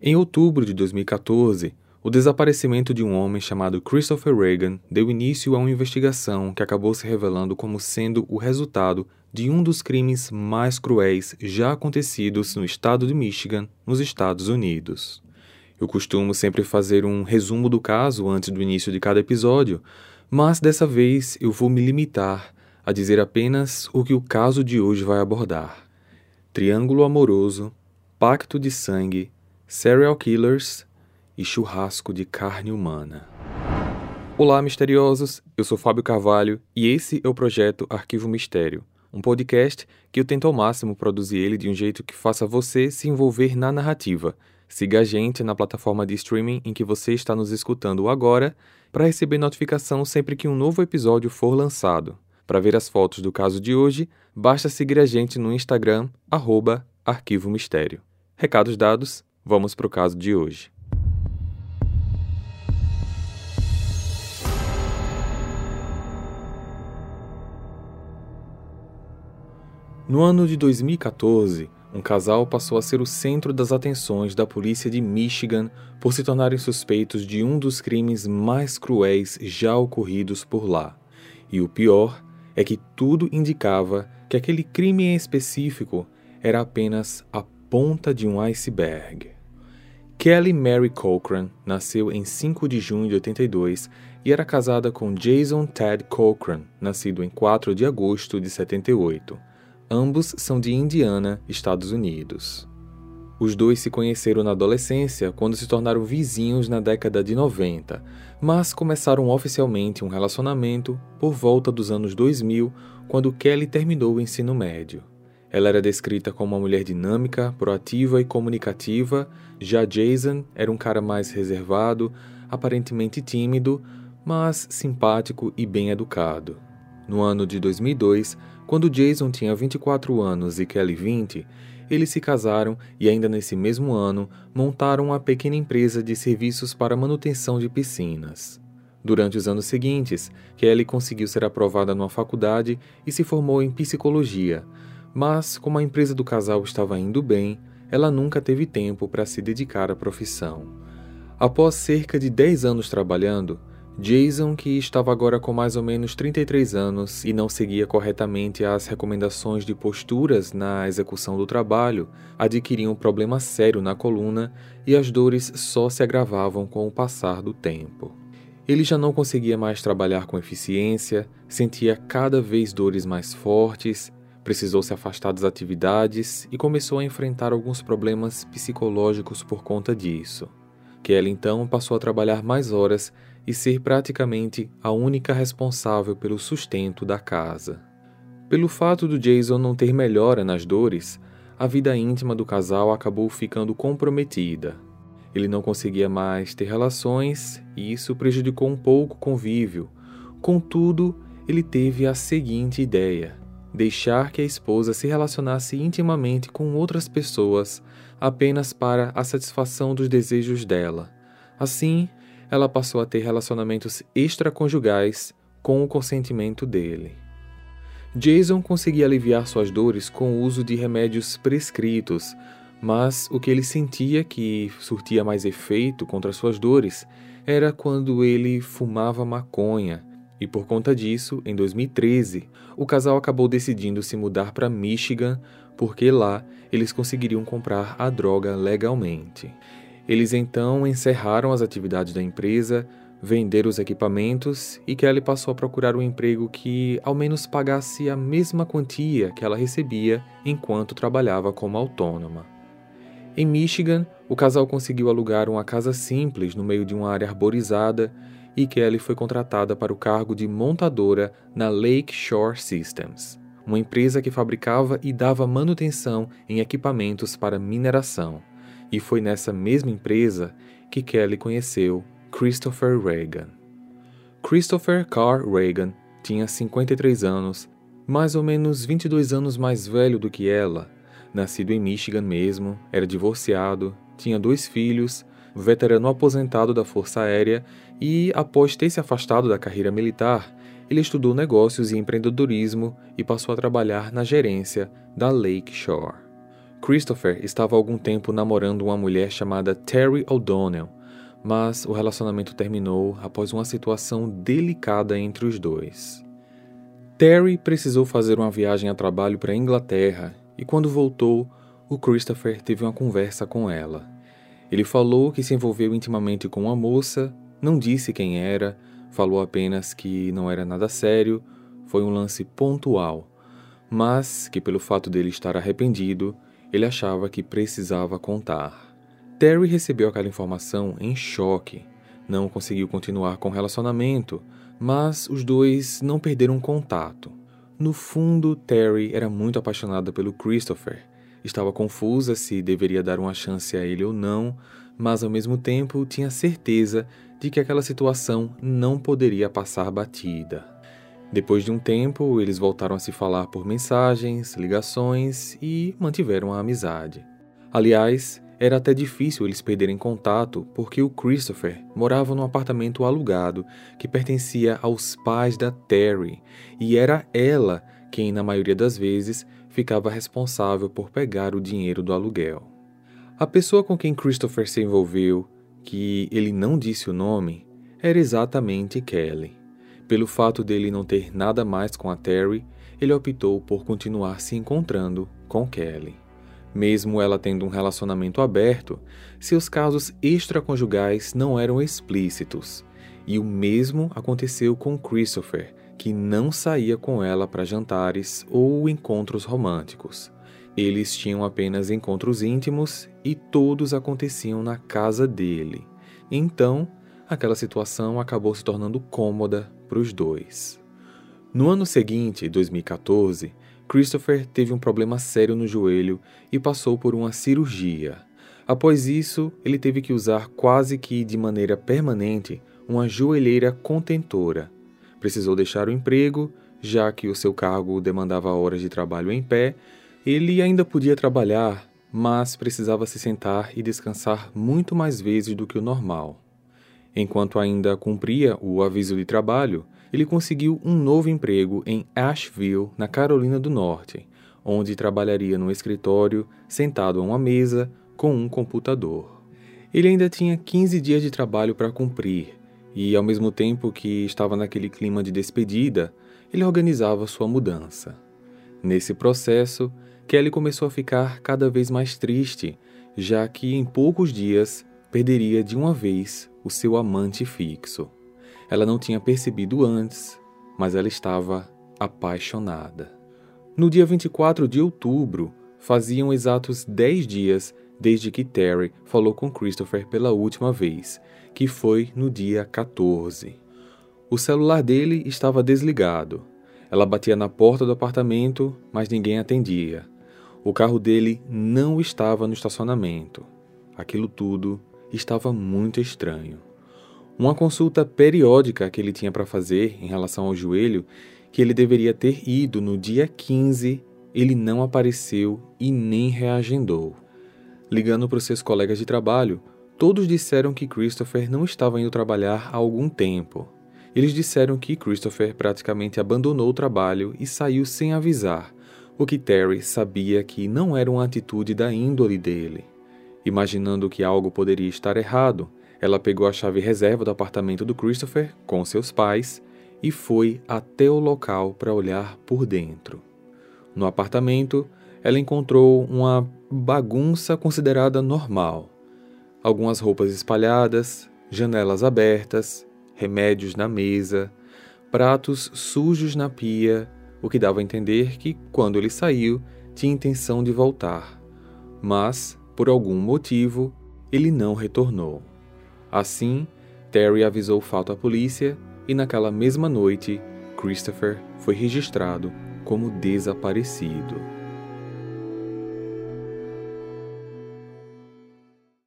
Em outubro de 2014, o desaparecimento de um homem chamado Christopher Reagan deu início a uma investigação que acabou se revelando como sendo o resultado de um dos crimes mais cruéis já acontecidos no estado de Michigan, nos Estados Unidos. Eu costumo sempre fazer um resumo do caso antes do início de cada episódio, mas dessa vez eu vou me limitar a dizer apenas o que o caso de hoje vai abordar: triângulo amoroso, pacto de sangue, serial killers e churrasco de carne humana. Olá, misteriosos! Eu sou Fábio Carvalho e esse é o projeto Arquivo Mistério, um podcast que eu tento ao máximo produzir ele de um jeito que faça você se envolver na narrativa Siga a gente na plataforma de streaming em que você está nos escutando agora para receber notificação sempre que um novo episódio for lançado. Para ver as fotos do caso de hoje, basta seguir a gente no Instagram, arroba Arquivo Mistério. Recados dados, vamos para o caso de hoje. No ano de 2014, um casal passou a ser o centro das atenções da polícia de Michigan por se tornarem suspeitos de um dos crimes mais cruéis já ocorridos por lá. E o pior é que tudo indicava que aquele crime em específico era apenas a ponta de um iceberg. Kelly Mary Cochran nasceu em 5 de junho de 82 e era casada com Jason Ted Cochran, nascido em 4 de agosto de 78. Ambos são de Indiana, Estados Unidos. Os dois se conheceram na adolescência quando se tornaram vizinhos na década de 90, mas começaram oficialmente um relacionamento por volta dos anos 2000, quando Kelly terminou o ensino médio. Ela era descrita como uma mulher dinâmica, proativa e comunicativa, já Jason era um cara mais reservado, aparentemente tímido, mas simpático e bem educado. No ano de 2002, quando Jason tinha 24 anos e Kelly 20, eles se casaram e, ainda nesse mesmo ano, montaram uma pequena empresa de serviços para manutenção de piscinas. Durante os anos seguintes, Kelly conseguiu ser aprovada numa faculdade e se formou em psicologia, mas, como a empresa do casal estava indo bem, ela nunca teve tempo para se dedicar à profissão. Após cerca de 10 anos trabalhando, Jason, que estava agora com mais ou menos 33 anos e não seguia corretamente as recomendações de posturas na execução do trabalho, adquiria um problema sério na coluna e as dores só se agravavam com o passar do tempo. Ele já não conseguia mais trabalhar com eficiência, sentia cada vez dores mais fortes, precisou se afastar das atividades e começou a enfrentar alguns problemas psicológicos por conta disso. Kelly então passou a trabalhar mais horas e ser praticamente a única responsável pelo sustento da casa. Pelo fato do Jason não ter melhora nas dores, a vida íntima do casal acabou ficando comprometida. Ele não conseguia mais ter relações e isso prejudicou um pouco o convívio. Contudo, ele teve a seguinte ideia: deixar que a esposa se relacionasse intimamente com outras pessoas apenas para a satisfação dos desejos dela. Assim, ela passou a ter relacionamentos extraconjugais com o consentimento dele. Jason conseguia aliviar suas dores com o uso de remédios prescritos, mas o que ele sentia que surtia mais efeito contra suas dores era quando ele fumava maconha, e por conta disso, em 2013, o casal acabou decidindo se mudar para Michigan porque lá eles conseguiriam comprar a droga legalmente. Eles então encerraram as atividades da empresa, venderam os equipamentos e Kelly passou a procurar um emprego que ao menos pagasse a mesma quantia que ela recebia enquanto trabalhava como autônoma. Em Michigan, o casal conseguiu alugar uma casa simples no meio de uma área arborizada e Kelly foi contratada para o cargo de montadora na Lake Shore Systems, uma empresa que fabricava e dava manutenção em equipamentos para mineração e foi nessa mesma empresa que Kelly conheceu Christopher Reagan. Christopher Carr Reagan tinha 53 anos, mais ou menos 22 anos mais velho do que ela, nascido em Michigan mesmo, era divorciado, tinha dois filhos, veterano aposentado da Força Aérea e, após ter se afastado da carreira militar, ele estudou negócios e empreendedorismo e passou a trabalhar na gerência da Lake Shore. Christopher estava há algum tempo namorando uma mulher chamada Terry O'Donnell, mas o relacionamento terminou após uma situação delicada entre os dois. Terry precisou fazer uma viagem a trabalho para a Inglaterra e, quando voltou, o Christopher teve uma conversa com ela. Ele falou que se envolveu intimamente com uma moça, não disse quem era, falou apenas que não era nada sério, foi um lance pontual, mas que, pelo fato dele estar arrependido, ele achava que precisava contar. Terry recebeu aquela informação em choque. Não conseguiu continuar com o relacionamento, mas os dois não perderam contato. No fundo, Terry era muito apaixonada pelo Christopher. Estava confusa se deveria dar uma chance a ele ou não, mas ao mesmo tempo tinha certeza de que aquela situação não poderia passar batida. Depois de um tempo, eles voltaram a se falar por mensagens, ligações e mantiveram a amizade. Aliás, era até difícil eles perderem contato porque o Christopher morava num apartamento alugado que pertencia aos pais da Terry e era ela quem, na maioria das vezes, ficava responsável por pegar o dinheiro do aluguel. A pessoa com quem Christopher se envolveu, que ele não disse o nome, era exatamente Kelly. Pelo fato dele não ter nada mais com a Terry, ele optou por continuar se encontrando com Kelly. Mesmo ela tendo um relacionamento aberto, seus casos extraconjugais não eram explícitos. E o mesmo aconteceu com Christopher, que não saía com ela para jantares ou encontros românticos. Eles tinham apenas encontros íntimos e todos aconteciam na casa dele. Então, aquela situação acabou se tornando cômoda para os dois. No ano seguinte, 2014, Christopher teve um problema sério no joelho e passou por uma cirurgia. Após isso, ele teve que usar quase que de maneira permanente uma joelheira contentora. Precisou deixar o emprego, já que o seu cargo demandava horas de trabalho em pé ele ainda podia trabalhar, mas precisava se sentar e descansar muito mais vezes do que o normal. Enquanto ainda cumpria o aviso de trabalho, ele conseguiu um novo emprego em Asheville, na Carolina do Norte, onde trabalharia no escritório, sentado a uma mesa, com um computador. Ele ainda tinha 15 dias de trabalho para cumprir, e ao mesmo tempo que estava naquele clima de despedida, ele organizava sua mudança. Nesse processo, Kelly começou a ficar cada vez mais triste, já que em poucos dias perderia de uma vez o seu amante fixo. Ela não tinha percebido antes, mas ela estava apaixonada. No dia 24 de outubro, faziam exatos 10 dias desde que Terry falou com Christopher pela última vez, que foi no dia 14. O celular dele estava desligado. Ela batia na porta do apartamento, mas ninguém atendia. O carro dele não estava no estacionamento. Aquilo tudo estava muito estranho. Uma consulta periódica que ele tinha para fazer em relação ao joelho, que ele deveria ter ido no dia 15, ele não apareceu e nem reagendou. Ligando para os seus colegas de trabalho, todos disseram que Christopher não estava indo trabalhar há algum tempo. Eles disseram que Christopher praticamente abandonou o trabalho e saiu sem avisar, o que Terry sabia que não era uma atitude da índole dele. Imaginando que algo poderia estar errado, ela pegou a chave reserva do apartamento do Christopher com seus pais e foi até o local para olhar por dentro. No apartamento, ela encontrou uma bagunça considerada normal. Algumas roupas espalhadas, janelas abertas, remédios na mesa, pratos sujos na pia o que dava a entender que, quando ele saiu, tinha intenção de voltar. Mas, por algum motivo, ele não retornou. Assim, Terry avisou o fato à polícia e, naquela mesma noite, Christopher foi registrado como desaparecido.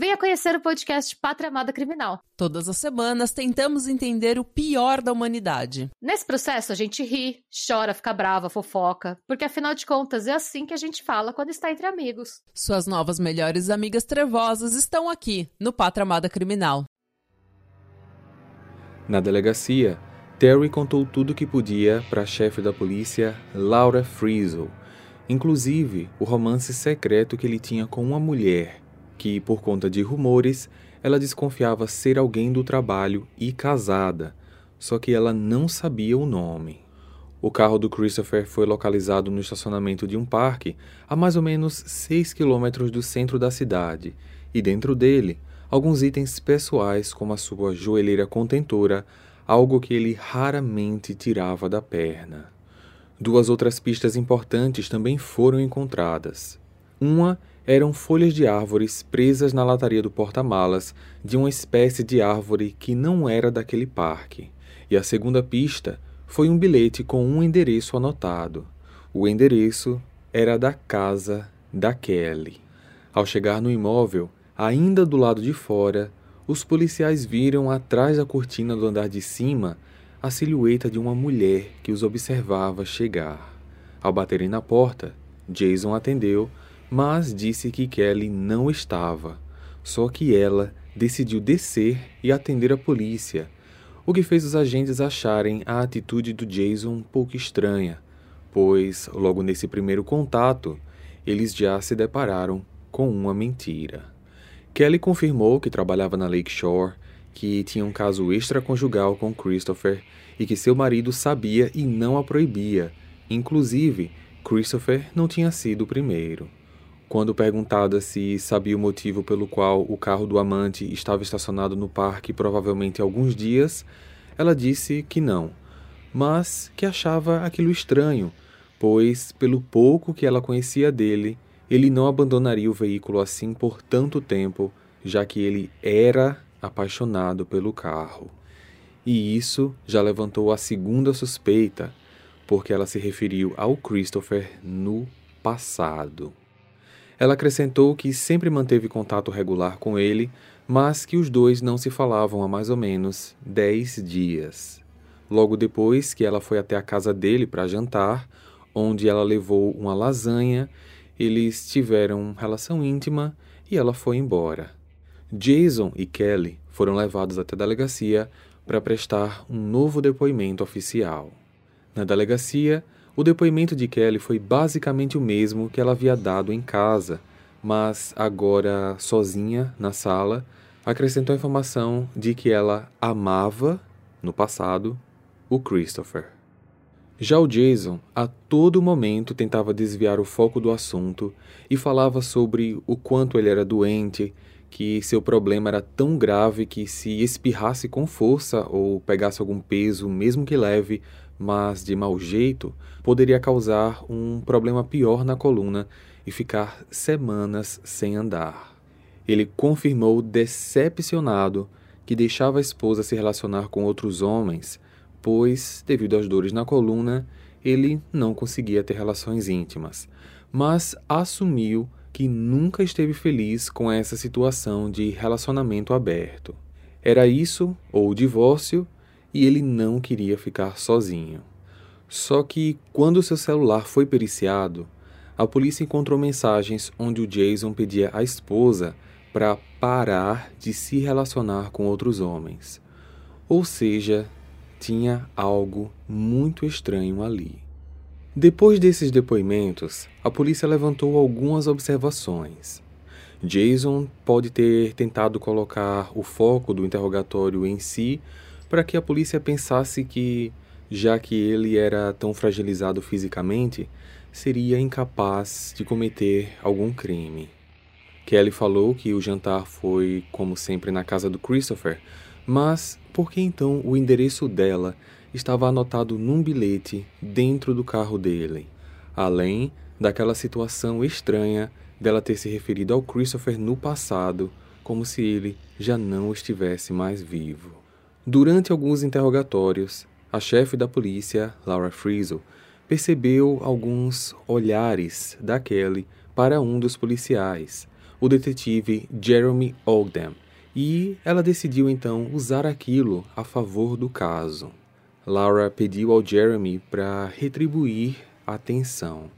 Venha conhecer o podcast Pátria Amada Criminal. Todas as semanas tentamos entender o pior da humanidade. Nesse processo a gente ri, chora, fica brava, fofoca, porque afinal de contas é assim que a gente fala quando está entre amigos. Suas novas melhores amigas trevosas estão aqui no Pátria Amada Criminal. Na delegacia, Terry contou tudo o que podia para a chefe da polícia, Laura Frizzle, inclusive o romance secreto que ele tinha com uma mulher que, por conta de rumores, ela desconfiava ser alguém do trabalho e casada, só que ela não sabia o nome. O carro do Christopher foi localizado no estacionamento de um parque a mais ou menos 6 quilômetros do centro da cidade, e dentro dele, alguns itens pessoais como a sua joelheira contentora, algo que ele raramente tirava da perna. Duas outras pistas importantes também foram encontradas. Uma eram folhas de árvores presas na lataria do porta-malas de uma espécie de árvore que não era daquele parque. E a segunda pista foi um bilhete com um endereço anotado. O endereço era da casa da Kelly. Ao chegar no imóvel, ainda do lado de fora, os policiais viram atrás da cortina do andar de cima a silhueta de uma mulher que os observava chegar. Ao baterem na porta, Jason atendeu mas disse que Kelly não estava, só que ela decidiu descer e atender a polícia, o que fez os agentes acharem a atitude do Jason um pouco estranha, pois, logo nesse primeiro contato, eles já se depararam com uma mentira. Kelly confirmou que trabalhava na Lakeshore, que tinha um caso extraconjugal com Christopher e que seu marido sabia e não a proibia. Inclusive, Christopher não tinha sido o primeiro. Quando perguntada se sabia o motivo pelo qual o carro do amante estava estacionado no parque provavelmente alguns dias, ela disse que não, mas que achava aquilo estranho, pois, pelo pouco que ela conhecia dele, ele não abandonaria o veículo assim por tanto tempo, já que ele era apaixonado pelo carro. E isso já levantou a segunda suspeita, porque ela se referiu ao Christopher no passado. Ela acrescentou que sempre manteve contato regular com ele, mas que os dois não se falavam há mais ou menos dez dias. Logo depois que ela foi até a casa dele para jantar, onde ela levou uma lasanha, eles tiveram relação íntima e ela foi embora. Jason e Kelly foram levados até a delegacia para prestar um novo depoimento oficial. Na delegacia, o depoimento de Kelly foi basicamente o mesmo que ela havia dado em casa, mas agora sozinha na sala, acrescentou a informação de que ela amava, no passado, o Christopher. Já o Jason, a todo momento, tentava desviar o foco do assunto e falava sobre o quanto ele era doente, que seu problema era tão grave que se espirrasse com força ou pegasse algum peso, mesmo que leve, mas de mau jeito, poderia causar um problema pior na coluna e ficar semanas sem andar. Ele confirmou decepcionado que deixava a esposa se relacionar com outros homens, pois, devido às dores na coluna, ele não conseguia ter relações íntimas, mas assumiu que nunca esteve feliz com essa situação de relacionamento aberto. Era isso ou o divórcio e ele não queria ficar sozinho. Só que, quando seu celular foi periciado, a polícia encontrou mensagens onde o Jason pedia à esposa para parar de se relacionar com outros homens. Ou seja, tinha algo muito estranho ali. Depois desses depoimentos, a polícia levantou algumas observações. Jason pode ter tentado colocar o foco do interrogatório em si para que a polícia pensasse que, já que ele era tão fragilizado fisicamente, seria incapaz de cometer algum crime. Kelly falou que o jantar foi, como sempre, na casa do Christopher, mas por que então o endereço dela estava anotado num bilhete dentro do carro dele? Além daquela situação estranha dela ter se referido ao Christopher no passado, como se ele já não estivesse mais vivo. Durante alguns interrogatórios, a chefe da polícia, Laura Frizzle, percebeu alguns olhares da Kelly para um dos policiais, o detetive Jeremy Ogden, e ela decidiu então usar aquilo a favor do caso. Laura pediu ao Jeremy para retribuir a atenção.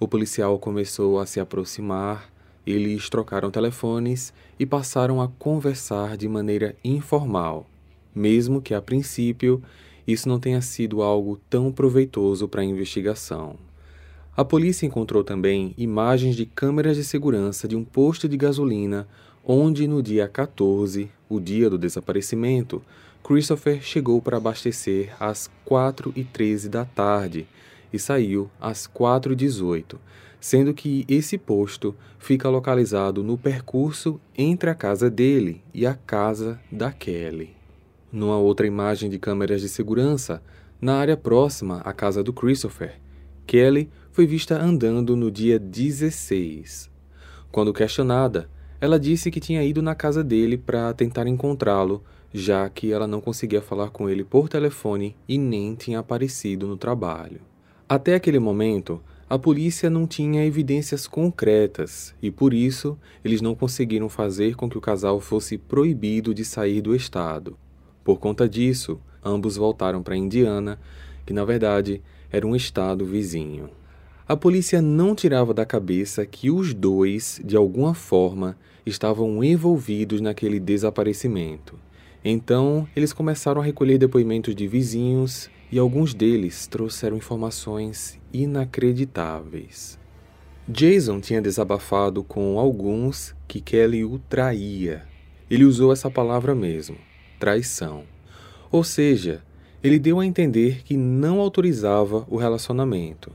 O policial começou a se aproximar, eles trocaram telefones e passaram a conversar de maneira informal, mesmo que a princípio isso não tenha sido algo tão proveitoso para a investigação. A polícia encontrou também imagens de câmeras de segurança de um posto de gasolina onde, no dia 14, o dia do desaparecimento, Christopher chegou para abastecer às 4h13 da tarde e saiu às 4h18, sendo que esse posto fica localizado no percurso entre a casa dele e a casa da Kelly. Numa outra imagem de câmeras de segurança, na área próxima à casa do Christopher, Kelly foi vista andando no dia 16. Quando questionada, ela disse que tinha ido na casa dele para tentar encontrá-lo, já que ela não conseguia falar com ele por telefone e nem tinha aparecido no trabalho. Até aquele momento, a polícia não tinha evidências concretas e, por isso, eles não conseguiram fazer com que o casal fosse proibido de sair do estado. Por conta disso, ambos voltaram para Indiana, que na verdade era um estado vizinho. A polícia não tirava da cabeça que os dois, de alguma forma, estavam envolvidos naquele desaparecimento. Então, eles começaram a recolher depoimentos de vizinhos e alguns deles trouxeram informações inacreditáveis. Jason tinha desabafado com alguns que Kelly o traía. Ele usou essa palavra mesmo, traição. Ou seja, ele deu a entender que não autorizava o relacionamento.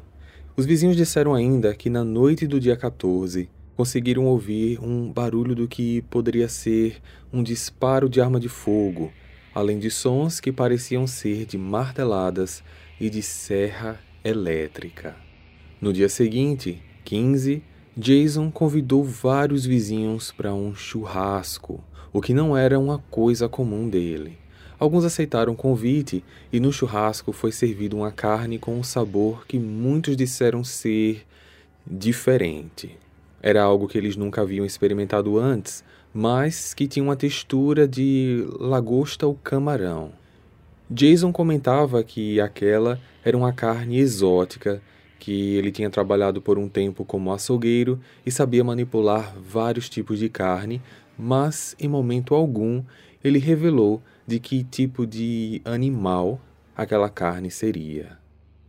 Os vizinhos disseram ainda que na noite do dia 14 conseguiram ouvir um barulho do que poderia ser um disparo de arma de fogo, além de sons que pareciam ser de marteladas e de serra elétrica. No dia seguinte, 15, Jason convidou vários vizinhos para um churrasco, o que não era uma coisa comum dele. Alguns aceitaram o convite e no churrasco foi servido uma carne com um sabor que muitos disseram ser diferente. Era algo que eles nunca haviam experimentado antes, mas que tinha uma textura de lagosta ou camarão. Jason comentava que aquela era uma carne exótica, que ele tinha trabalhado por um tempo como açougueiro e sabia manipular vários tipos de carne, mas em momento algum ele revelou de que tipo de animal aquela carne seria.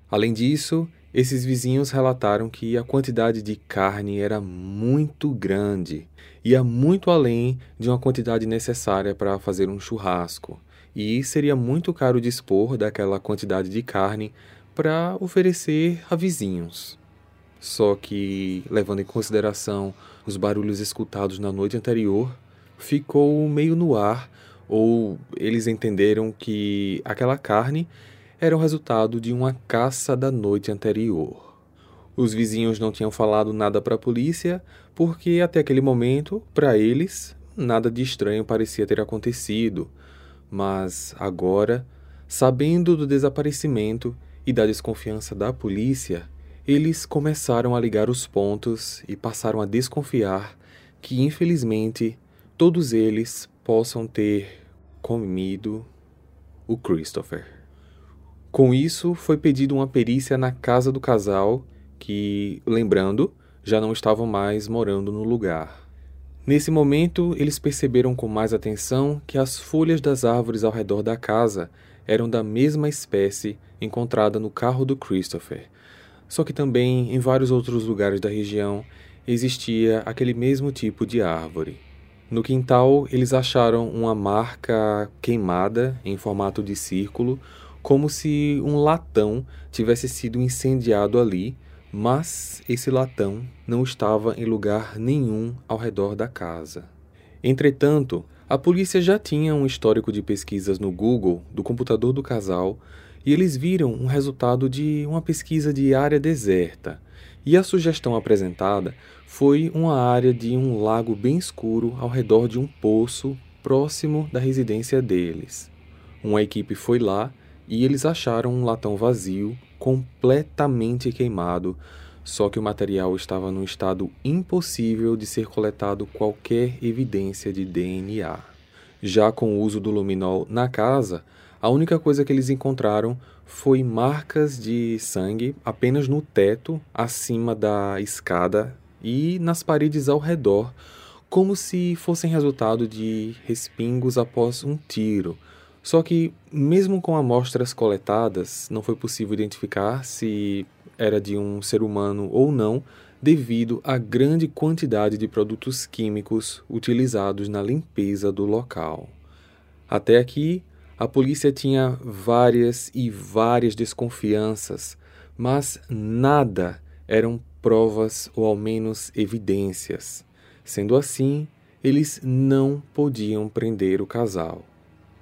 Além disso, esses vizinhos relataram que a quantidade de carne era muito grande, ia muito além de uma quantidade necessária para fazer um churrasco, e seria muito caro dispor daquela quantidade de carne para oferecer a vizinhos. Só que, levando em consideração os barulhos escutados na noite anterior, ficou meio no ar ou eles entenderam que aquela carne era o resultado de uma caça da noite anterior. Os vizinhos não tinham falado nada para a polícia, porque até aquele momento, para eles, nada de estranho parecia ter acontecido. Mas agora, sabendo do desaparecimento e da desconfiança da polícia, eles começaram a ligar os pontos e passaram a desconfiar que, infelizmente, todos eles possam ter comido o Christopher. Com isso, foi pedido uma perícia na casa do casal, que, lembrando, já não estavam mais morando no lugar. Nesse momento, eles perceberam com mais atenção que as folhas das árvores ao redor da casa eram da mesma espécie encontrada no carro do Christopher, só que também em vários outros lugares da região existia aquele mesmo tipo de árvore. No quintal, eles acharam uma marca queimada em formato de círculo, como se um latão tivesse sido incendiado ali, mas esse latão não estava em lugar nenhum ao redor da casa. Entretanto, a polícia já tinha um histórico de pesquisas no Google do computador do casal e eles viram um resultado de uma pesquisa de área deserta. E a sugestão apresentada foi uma área de um lago bem escuro ao redor de um poço próximo da residência deles. Uma equipe foi lá e eles acharam um latão vazio, completamente queimado, só que o material estava num estado impossível de ser coletado qualquer evidência de DNA. Já com o uso do luminol na casa, a única coisa que eles encontraram foi marcas de sangue apenas no teto, acima da escada e nas paredes ao redor, como se fossem resultado de respingos após um tiro. Só que, mesmo com amostras coletadas, não foi possível identificar se era de um ser humano ou não, devido à grande quantidade de produtos químicos utilizados na limpeza do local. Até aqui, a polícia tinha várias e várias desconfianças, mas nada eram provas ou ao menos evidências. Sendo assim, eles não podiam prender o casal.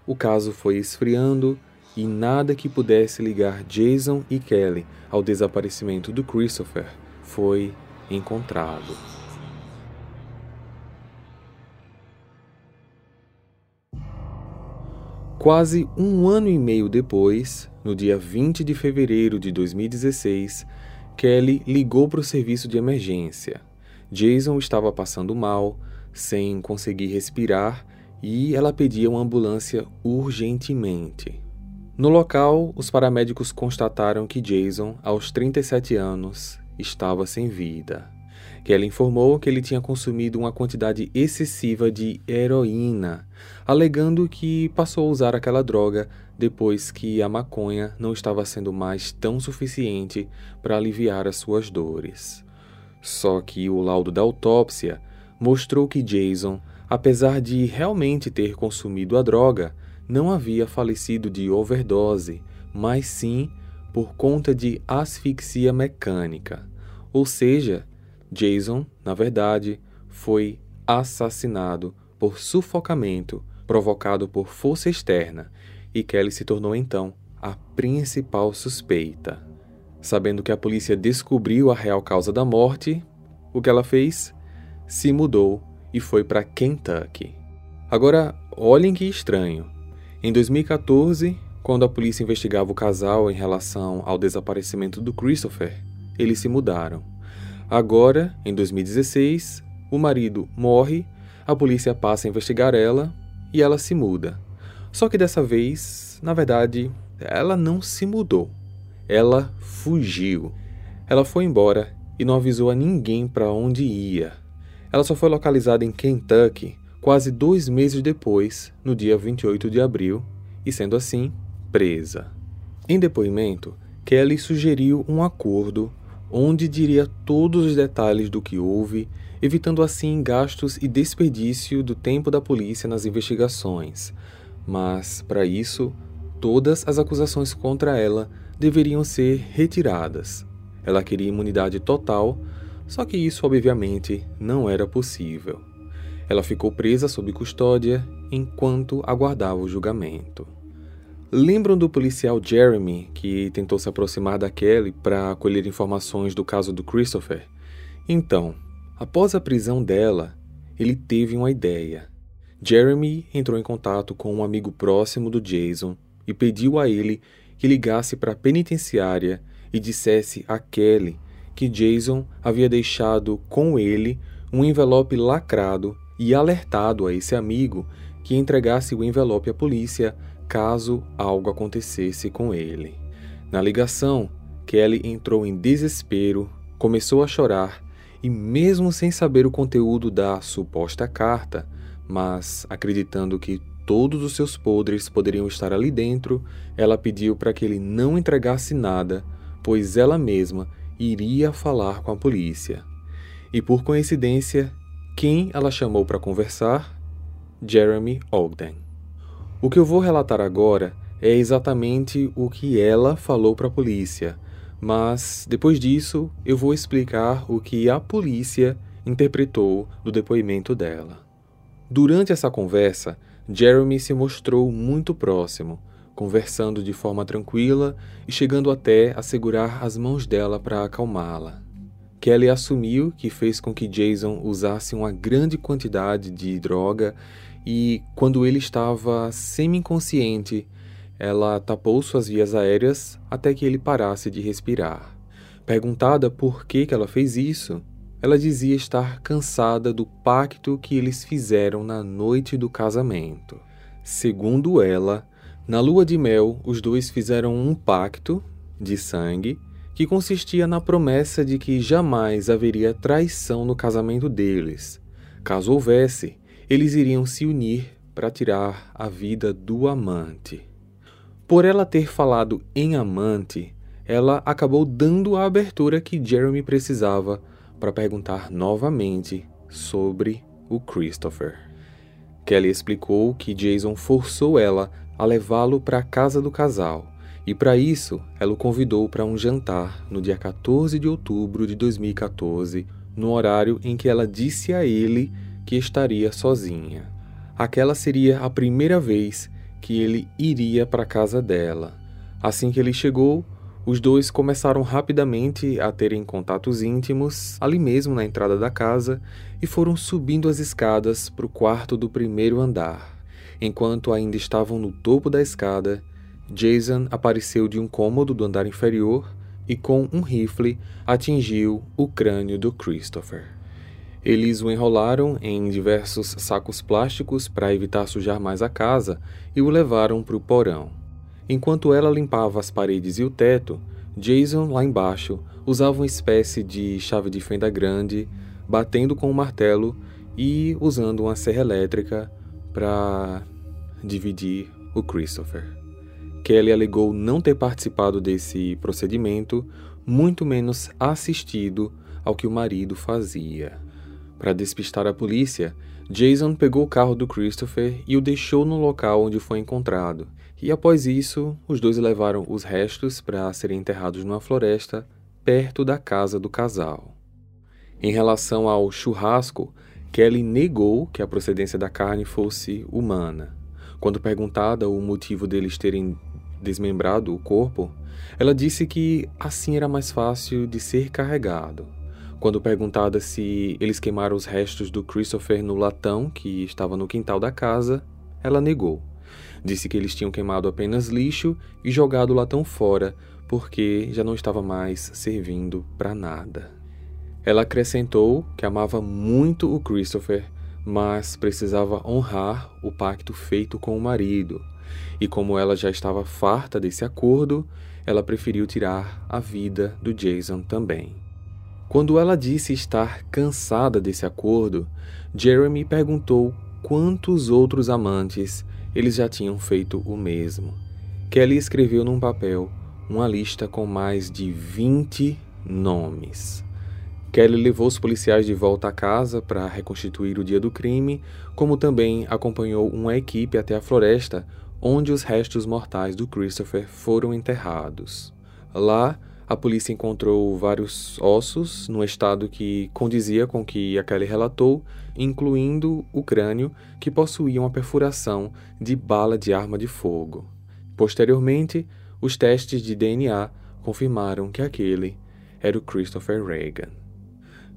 O caso foi esfriando e nada que pudesse ligar Jason e Kelly ao desaparecimento do Christopher foi encontrado. Quase um ano e meio depois, no dia 20 de fevereiro de 2016, Kelly ligou para o serviço de emergência. Jason estava passando mal, sem conseguir respirar, e ela pedia uma ambulância urgentemente. No local, os paramédicos constataram que Jason, aos 37 anos, estava sem vida. Kelly informou que ele tinha consumido uma quantidade excessiva de heroína, alegando que passou a usar aquela droga depois que a maconha não estava sendo mais tão suficiente para aliviar as suas dores. Só que o laudo da autópsia mostrou que Jason, apesar de realmente ter consumido a droga, não havia falecido de overdose, mas sim por conta de asfixia mecânica. Ou seja, Jason, na verdade, foi assassinado por sufocamento provocado por força externa e Kelly se tornou então a principal suspeita. Sabendo que a polícia descobriu a real causa da morte, o que ela fez? Se mudou e foi para Kentucky. Agora, olhem que estranho. Em 2014, quando a polícia investigava o casal em relação ao desaparecimento do Christopher, eles se mudaram. Agora, em 2016, o marido morre, a polícia passa a investigar ela e ela se muda. Só que dessa vez, na verdade, ela não se mudou. Ela fugiu. Ela foi embora e não avisou a ninguém para onde ia. Ela só foi localizada em Kentucky quase dois meses depois, no dia 28 de abril, e sendo assim, presa. Em depoimento, Kelly sugeriu um acordo onde diria todos os detalhes do que houve, evitando assim gastos e desperdício do tempo da polícia nas investigações. Mas, para isso, todas as acusações contra ela deveriam ser retiradas. Ela queria imunidade total, só que isso obviamente não era possível. Ela ficou presa sob custódia enquanto aguardava o julgamento. Lembram do policial Jeremy que tentou se aproximar da Kelly para colher informações do caso do Christopher? Então, após a prisão dela, ele teve uma ideia. Jeremy entrou em contato com um amigo próximo do Jason e pediu a ele que ligasse para a penitenciária e dissesse a Kelly que Jason havia deixado com ele um envelope lacrado e alertado a esse amigo que entregasse o envelope à polícia caso algo acontecesse com ele. Na ligação, Kelly entrou em desespero, começou a chorar e, mesmo sem saber o conteúdo da suposta carta, mas acreditando que todos os seus podres poderiam estar ali dentro, ela pediu para que ele não entregasse nada, pois ela mesma iria falar com a polícia. E por coincidência, quem ela chamou para conversar? Jeremy Ogden. O que eu vou relatar agora é exatamente o que ela falou para a polícia, mas depois disso eu vou explicar o que a polícia interpretou do depoimento dela. Durante essa conversa, Jeremy se mostrou muito próximo, conversando de forma tranquila e chegando até a segurar as mãos dela para acalmá-la. Kelly assumiu que fez com que Jason usasse uma grande quantidade de droga e, quando ele estava semi-inconsciente, ela tapou suas vias aéreas até que ele parasse de respirar. Perguntada por que, que ela fez isso, ela dizia estar cansada do pacto que eles fizeram na noite do casamento. Segundo ela, na lua de mel, os dois fizeram um pacto de sangue que consistia na promessa de que jamais haveria traição no casamento deles. Caso houvesse, eles iriam se unir para tirar a vida do amante. Por ela ter falado em amante, ela acabou dando a abertura que Jeremy precisava para perguntar novamente sobre o Christopher. Kelly explicou que Jason forçou ela a levá-lo para a casa do casal e, para isso, ela o convidou para um jantar no dia 14 de outubro de 2014, no horário em que ela disse a ele que estaria sozinha. Aquela seria a primeira vez que ele iria para a casa dela. Assim que ele chegou, os dois começaram rapidamente a terem contatos íntimos ali mesmo na entrada da casa e foram subindo as escadas para o quarto do primeiro andar. Enquanto ainda estavam no topo da escada, Jason apareceu de um cômodo do andar inferior e, com um rifle, atingiu o crânio do Christopher. Eles o enrolaram em diversos sacos plásticos para evitar sujar mais a casa e o levaram para o porão. Enquanto ela limpava as paredes e o teto, Jason, lá embaixo, usava uma espécie de chave de fenda grande, batendo com um martelo e usando uma serra elétrica para dividir o Christopher. Kelly alegou não ter participado desse procedimento, muito menos assistido ao que o marido fazia. Para despistar a polícia, Jason pegou o carro do Christopher e o deixou no local onde foi encontrado e após isso, os dois levaram os restos para serem enterrados numa floresta perto da casa do casal. Em relação ao churrasco, Kelly negou que a procedência da carne fosse humana. Quando perguntada o motivo deles terem desmembrado o corpo, ela disse que assim era mais fácil de ser carregado. Quando perguntada se eles queimaram os restos do Christopher no latão que estava no quintal da casa, ela negou. Disse que eles tinham queimado apenas lixo e jogado o latão fora, porque já não estava mais servindo para nada. Ela acrescentou que amava muito o Christopher, mas precisava honrar o pacto feito com o marido. E como ela já estava farta desse acordo, ela preferiu tirar a vida do Jason também. Quando ela disse estar cansada desse acordo, Jeremy perguntou quantos outros amantes eles já tinham feito o mesmo. Kelly escreveu num papel uma lista com mais de 20 nomes. Kelly levou os policiais de volta à casa para reconstituir o dia do crime, como também acompanhou uma equipe até a floresta onde os restos mortais do Christopher foram enterrados. Lá, a polícia encontrou vários ossos no estado que condizia com o que a Kelly relatou, incluindo o crânio, que possuía uma perfuração de bala de arma de fogo. Posteriormente, os testes de DNA confirmaram que aquele era o Christopher Reagan.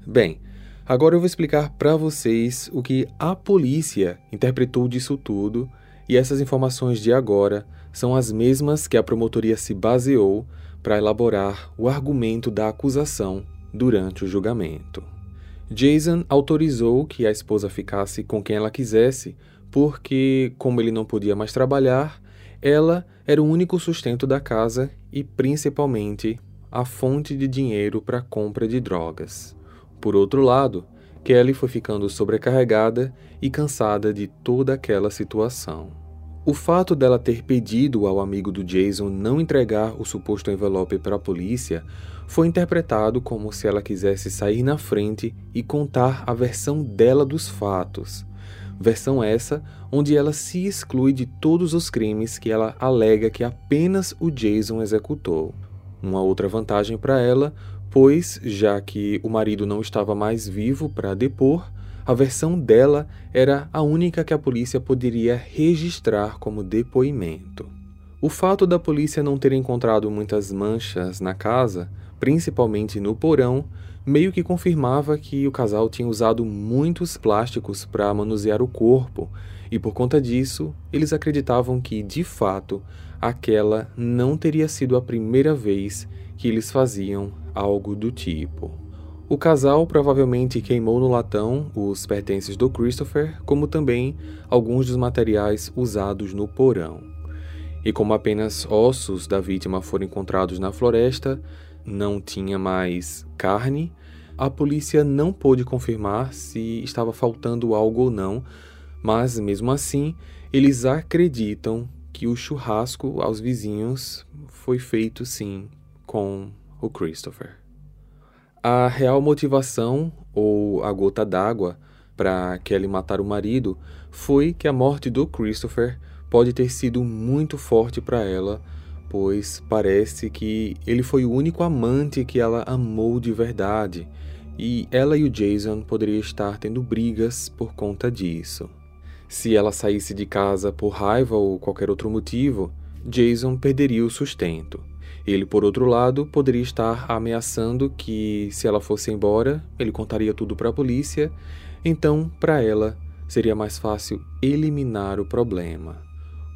Bem, agora eu vou explicar para vocês o que a polícia interpretou disso tudo, e essas informações de agora são as mesmas que a promotoria se baseou para elaborar o argumento da acusação durante o julgamento. Jason autorizou que a esposa ficasse com quem ela quisesse, porque, como ele não podia mais trabalhar, ela era o único sustento da casa e, principalmente, a fonte de dinheiro para a compra de drogas. Por outro lado, Kelly foi ficando sobrecarregada e cansada de toda aquela situação. O fato dela ter pedido ao amigo do Jason não entregar o suposto envelope para a polícia foi interpretado como se ela quisesse sair na frente e contar a versão dela dos fatos. Versão essa onde ela se exclui de todos os crimes que ela alega que apenas o Jason executou. Uma outra vantagem para ela, pois, já que o marido não estava mais vivo para depor, a versão dela era a única que a polícia poderia registrar como depoimento. O fato da polícia não ter encontrado muitas manchas na casa, principalmente no porão, meio que confirmava que o casal tinha usado muitos plásticos para manusear o corpo, e por conta disso, eles acreditavam que, de fato, aquela não teria sido a primeira vez que eles faziam algo do tipo. O casal provavelmente queimou no latão os pertences do Christopher, como também alguns dos materiais usados no porão. E como apenas ossos da vítima foram encontrados na floresta, não tinha mais carne, a polícia não pôde confirmar se estava faltando algo ou não, mas mesmo assim, eles acreditam que o churrasco aos vizinhos foi feito sim com o Christopher. A real motivação, ou a gota d'água, para Kelly matar o marido foi que a morte do Christopher pode ter sido muito forte para ela, pois parece que ele foi o único amante que ela amou de verdade, e ela e o Jason poderiam estar tendo brigas por conta disso. Se ela saísse de casa por raiva ou qualquer outro motivo, Jason perderia o sustento. Ele, por outro lado, poderia estar ameaçando que, se ela fosse embora, ele contaria tudo para a polícia, então, para ela, seria mais fácil eliminar o problema.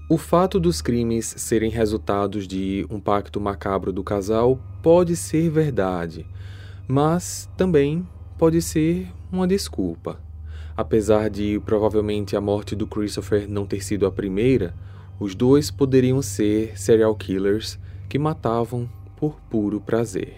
O fato dos crimes serem resultados de um pacto macabro do casal pode ser verdade, mas também pode ser uma desculpa. Apesar de provavelmente a morte do Christopher não ter sido a primeira, os dois poderiam ser serial killers que matavam por puro prazer.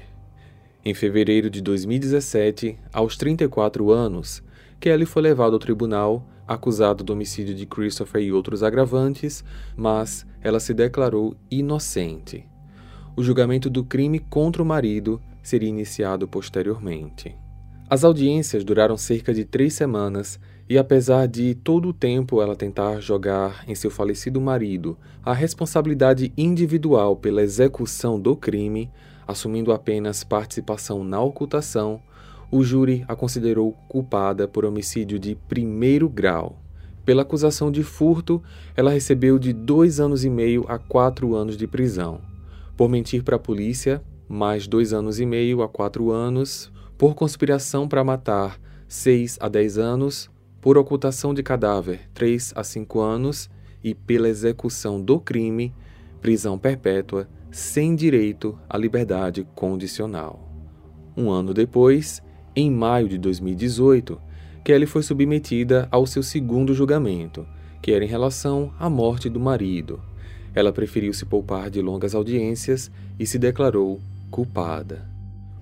Em fevereiro de 2017, aos 34 anos, Kelly foi levado ao tribunal acusado do homicídio de Christopher e outros agravantes, mas ela se declarou inocente. O julgamento do crime contra o marido seria iniciado posteriormente. As audiências duraram cerca de três semanas e apesar de todo o tempo ela tentar jogar em seu falecido marido a responsabilidade individual pela execução do crime, assumindo apenas participação na ocultação, o júri a considerou culpada por homicídio de primeiro grau. Pela acusação de furto, ela recebeu de dois anos e meio a quatro anos de prisão. Por mentir para a polícia, mais dois anos e meio a quatro anos. Por conspiração para matar, seis a dez anos por ocultação de cadáver, 3 a 5 anos, e pela execução do crime, prisão perpétua, sem direito à liberdade condicional. Um ano depois, em maio de 2018, Kelly foi submetida ao seu segundo julgamento, que era em relação à morte do marido. Ela preferiu se poupar de longas audiências e se declarou culpada.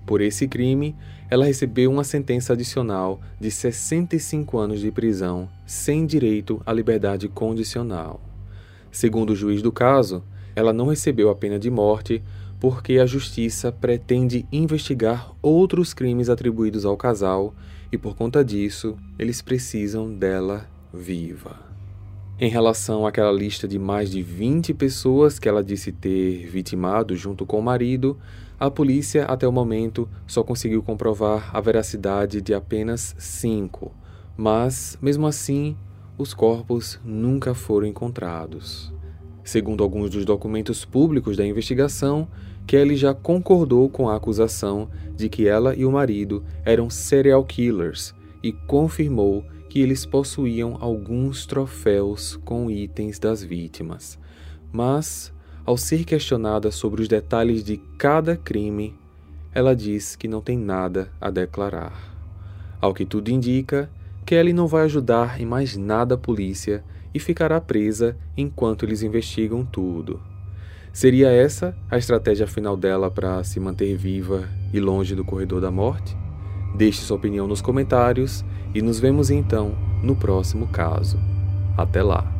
Por esse crime, ela recebeu uma sentença adicional de 65 anos de prisão, sem direito à liberdade condicional. Segundo o juiz do caso, ela não recebeu a pena de morte porque a justiça pretende investigar outros crimes atribuídos ao casal e, por conta disso, eles precisam dela viva. Em relação àquela lista de mais de 20 pessoas que ela disse ter vitimado junto com o marido, a polícia, até o momento, só conseguiu comprovar a veracidade de apenas cinco, mas, mesmo assim, os corpos nunca foram encontrados. Segundo alguns dos documentos públicos da investigação, Kelly já concordou com a acusação de que ela e o marido eram serial killers e confirmou que eles possuíam alguns troféus com itens das vítimas. Mas, ao ser questionada sobre os detalhes de cada crime, ela diz que não tem nada a declarar. Ao que tudo indica, Kelly não vai ajudar em mais nada a polícia e ficará presa enquanto eles investigam tudo. Seria essa a estratégia final dela para se manter viva e longe do corredor da morte? Deixe sua opinião nos comentários e nos vemos então no próximo caso. Até lá!